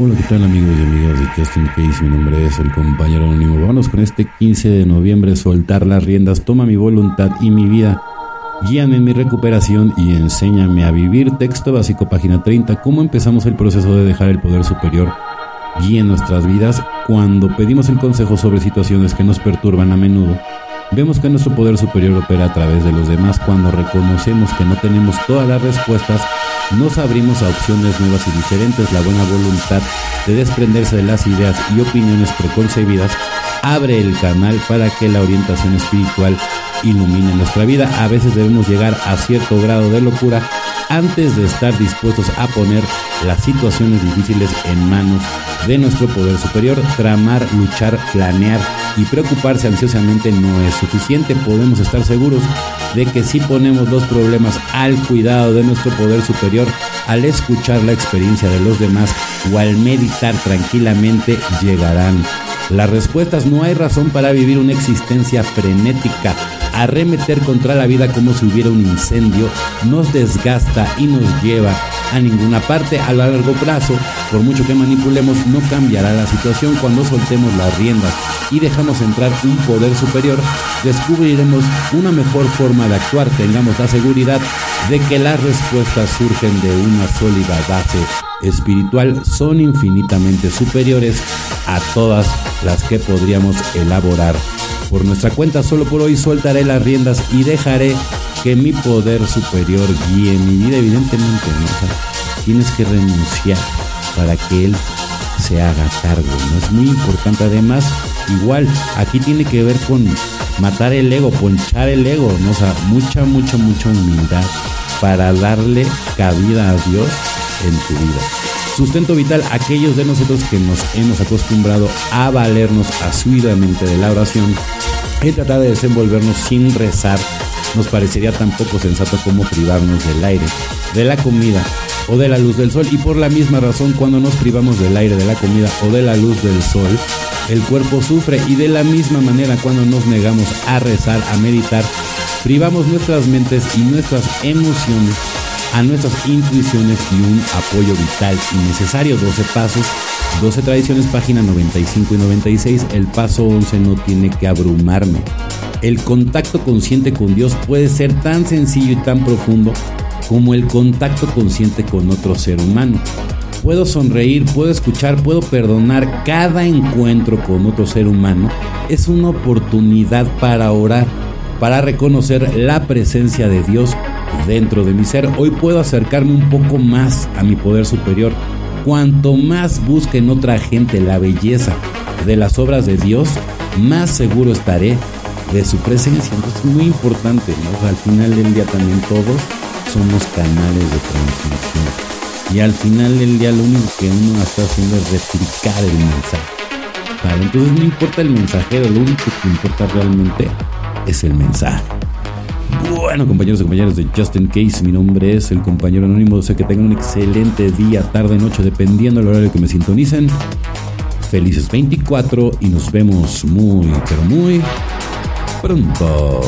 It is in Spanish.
Hola, ¿qué tal amigos y amigas de Justin Case? Mi nombre es el compañero anónimo. Vámonos con este 15 de noviembre, soltar las riendas, toma mi voluntad y mi vida. Guíame en mi recuperación y enséñame a vivir. Texto básico, página 30. ¿Cómo empezamos el proceso de dejar el poder superior guíe nuestras vidas cuando pedimos el consejo sobre situaciones que nos perturban a menudo? Vemos que nuestro poder superior opera a través de los demás cuando reconocemos que no tenemos todas las respuestas nos abrimos a opciones nuevas y diferentes. La buena voluntad de desprenderse de las ideas y opiniones preconcebidas abre el canal para que la orientación espiritual ilumine nuestra vida. A veces debemos llegar a cierto grado de locura antes de estar dispuestos a poner las situaciones difíciles en manos de nuestro poder superior. Tramar, luchar, planear y preocuparse ansiosamente no es suficiente. Podemos estar seguros de que si ponemos los problemas al cuidado de nuestro poder superior, al escuchar la experiencia de los demás o al meditar tranquilamente, llegarán las respuestas. No hay razón para vivir una existencia frenética arremeter contra la vida como si hubiera un incendio nos desgasta y nos lleva a ninguna parte a largo plazo. Por mucho que manipulemos, no cambiará la situación cuando soltemos las riendas y dejamos entrar un poder superior. Descubriremos una mejor forma de actuar. Tengamos la seguridad de que las respuestas surgen de una sólida base espiritual. Son infinitamente superiores a todas las que podríamos elaborar por nuestra cuenta. Solo por hoy soltaré las riendas y dejaré que mi poder superior guíe mi vida. Evidentemente, ¿no? tienes que renunciar para que Él se haga cargo. ¿no? Es muy importante. Además, igual, aquí tiene que ver con matar el ego, ponchar el ego. ¿no? O sea, mucha, mucha, mucha humildad para darle cabida a Dios en tu vida. Sustento vital, aquellos de nosotros que nos hemos acostumbrado a valernos asiduamente de la oración, y tratar de desenvolvernos sin rezar, nos parecería tan poco sensato como privarnos del aire, de la comida o de la luz del sol. Y por la misma razón, cuando nos privamos del aire, de la comida o de la luz del sol, el cuerpo sufre y de la misma manera cuando nos negamos a rezar, a meditar, privamos nuestras mentes y nuestras emociones a nuestras intuiciones y un apoyo vital y necesario. 12 pasos, 12 tradiciones, página 95 y 96. El paso 11 no tiene que abrumarme. El contacto consciente con Dios puede ser tan sencillo y tan profundo como el contacto consciente con otro ser humano. Puedo sonreír, puedo escuchar, puedo perdonar. Cada encuentro con otro ser humano es una oportunidad para orar, para reconocer la presencia de Dios dentro de mi ser. Hoy puedo acercarme un poco más a mi poder superior. Cuanto más busque en otra gente la belleza de las obras de Dios, más seguro estaré de su presencia. Entonces es muy importante, ¿no? al final del día también todos somos canales de transmisión. Y al final del día lo único que uno está haciendo es replicar el mensaje. Entonces no importa el mensajero, lo único que importa realmente es el mensaje. Bueno, compañeros y compañeras de Justin Case, mi nombre es el compañero anónimo. Sé que tengan un excelente día, tarde, noche, dependiendo del horario que me sintonicen. Felices 24 y nos vemos muy, pero muy pronto.